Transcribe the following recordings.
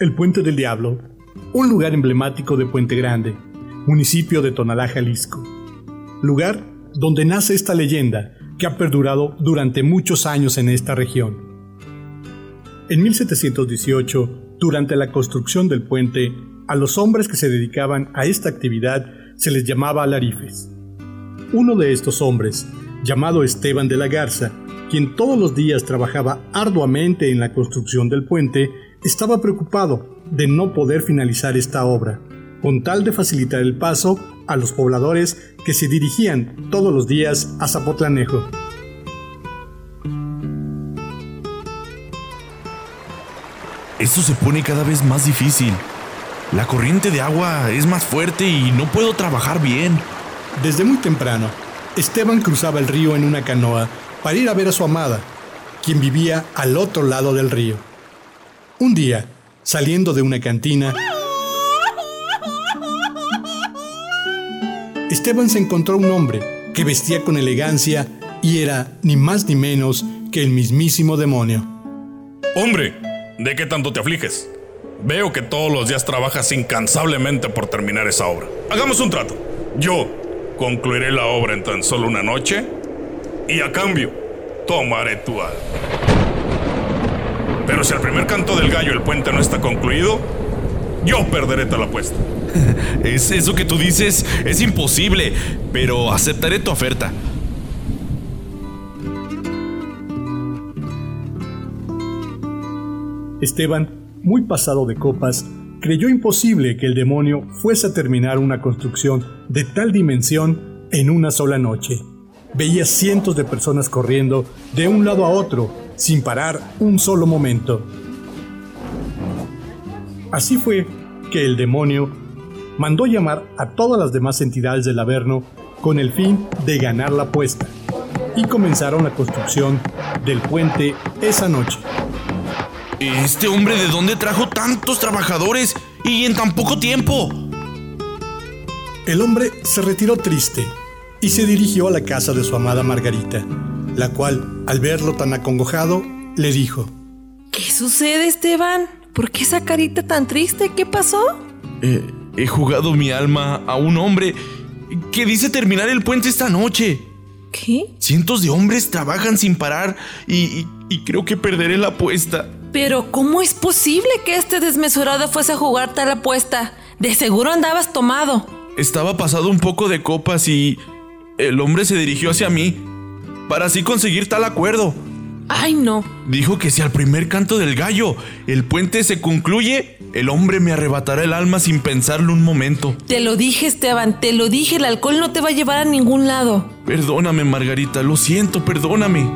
El Puente del Diablo, un lugar emblemático de Puente Grande, municipio de Tonalá, Jalisco. Lugar donde nace esta leyenda que ha perdurado durante muchos años en esta región. En 1718, durante la construcción del puente, a los hombres que se dedicaban a esta actividad se les llamaba alarifes. Uno de estos hombres, llamado Esteban de la Garza, quien todos los días trabajaba arduamente en la construcción del puente, estaba preocupado de no poder finalizar esta obra, con tal de facilitar el paso a los pobladores que se dirigían todos los días a Zapotlanejo. Esto se pone cada vez más difícil. La corriente de agua es más fuerte y no puedo trabajar bien. Desde muy temprano, Esteban cruzaba el río en una canoa para ir a ver a su amada, quien vivía al otro lado del río. Un día, saliendo de una cantina, Esteban se encontró un hombre que vestía con elegancia y era ni más ni menos que el mismísimo demonio. Hombre, ¿de qué tanto te afliges? Veo que todos los días trabajas incansablemente por terminar esa obra. Hagamos un trato. Yo concluiré la obra en tan solo una noche y a cambio tomaré tu alma. Pero si al primer canto del gallo el puente no está concluido, yo perderé tal apuesta. es eso que tú dices es imposible, pero aceptaré tu oferta. Esteban, muy pasado de copas, creyó imposible que el demonio fuese a terminar una construcción de tal dimensión en una sola noche. Veía cientos de personas corriendo de un lado a otro sin parar un solo momento. Así fue que el demonio mandó llamar a todas las demás entidades del Averno con el fin de ganar la apuesta y comenzaron la construcción del puente esa noche. ¿Este hombre de dónde trajo tantos trabajadores y en tan poco tiempo? El hombre se retiró triste y se dirigió a la casa de su amada Margarita la cual, al verlo tan acongojado, le dijo, ¿Qué sucede, Esteban? ¿Por qué esa carita tan triste? ¿Qué pasó? Eh, he jugado mi alma a un hombre que dice terminar el puente esta noche. ¿Qué? Cientos de hombres trabajan sin parar y, y creo que perderé la apuesta. Pero ¿cómo es posible que este desmesurado fuese a jugar tal apuesta? De seguro andabas tomado. Estaba pasado un poco de copas y el hombre se dirigió hacia mí para así conseguir tal acuerdo. Ay, no. Dijo que si al primer canto del gallo el puente se concluye, el hombre me arrebatará el alma sin pensarlo un momento. Te lo dije, Esteban, te lo dije, el alcohol no te va a llevar a ningún lado. Perdóname, Margarita, lo siento, perdóname.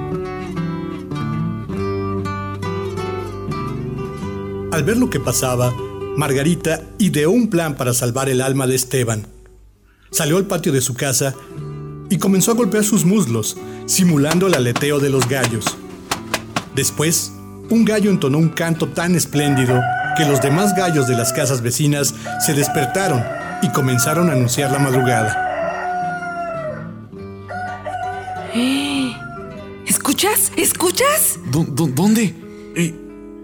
Al ver lo que pasaba, Margarita ideó un plan para salvar el alma de Esteban. Salió al patio de su casa y comenzó a golpear sus muslos, simulando el aleteo de los gallos. Después, un gallo entonó un canto tan espléndido que los demás gallos de las casas vecinas se despertaron y comenzaron a anunciar la madrugada. ¿Escuchas? ¿Escuchas? ¿Dónde? Eh,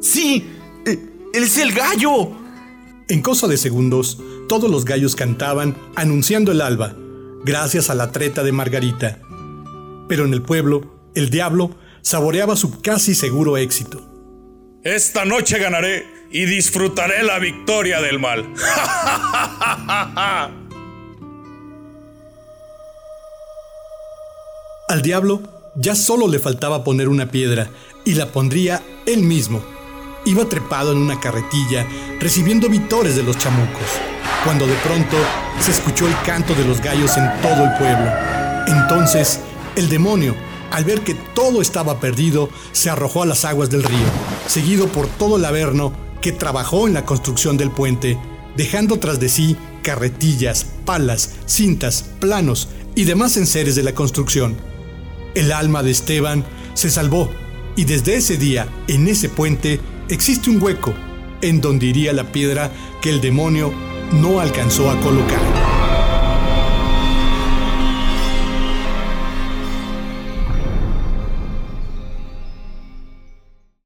sí, eh, él es el gallo. En cosa de segundos, todos los gallos cantaban anunciando el alba, gracias a la treta de Margarita. Pero en el pueblo, el diablo saboreaba su casi seguro éxito. Esta noche ganaré y disfrutaré la victoria del mal. Al diablo ya solo le faltaba poner una piedra y la pondría él mismo. Iba trepado en una carretilla recibiendo vitores de los chamucos cuando de pronto se escuchó el canto de los gallos en todo el pueblo. Entonces, el demonio, al ver que todo estaba perdido, se arrojó a las aguas del río, seguido por todo el Averno que trabajó en la construcción del puente, dejando tras de sí carretillas, palas, cintas, planos y demás enseres de la construcción. El alma de Esteban se salvó y desde ese día, en ese puente, existe un hueco en donde iría la piedra que el demonio no alcanzó a colocar.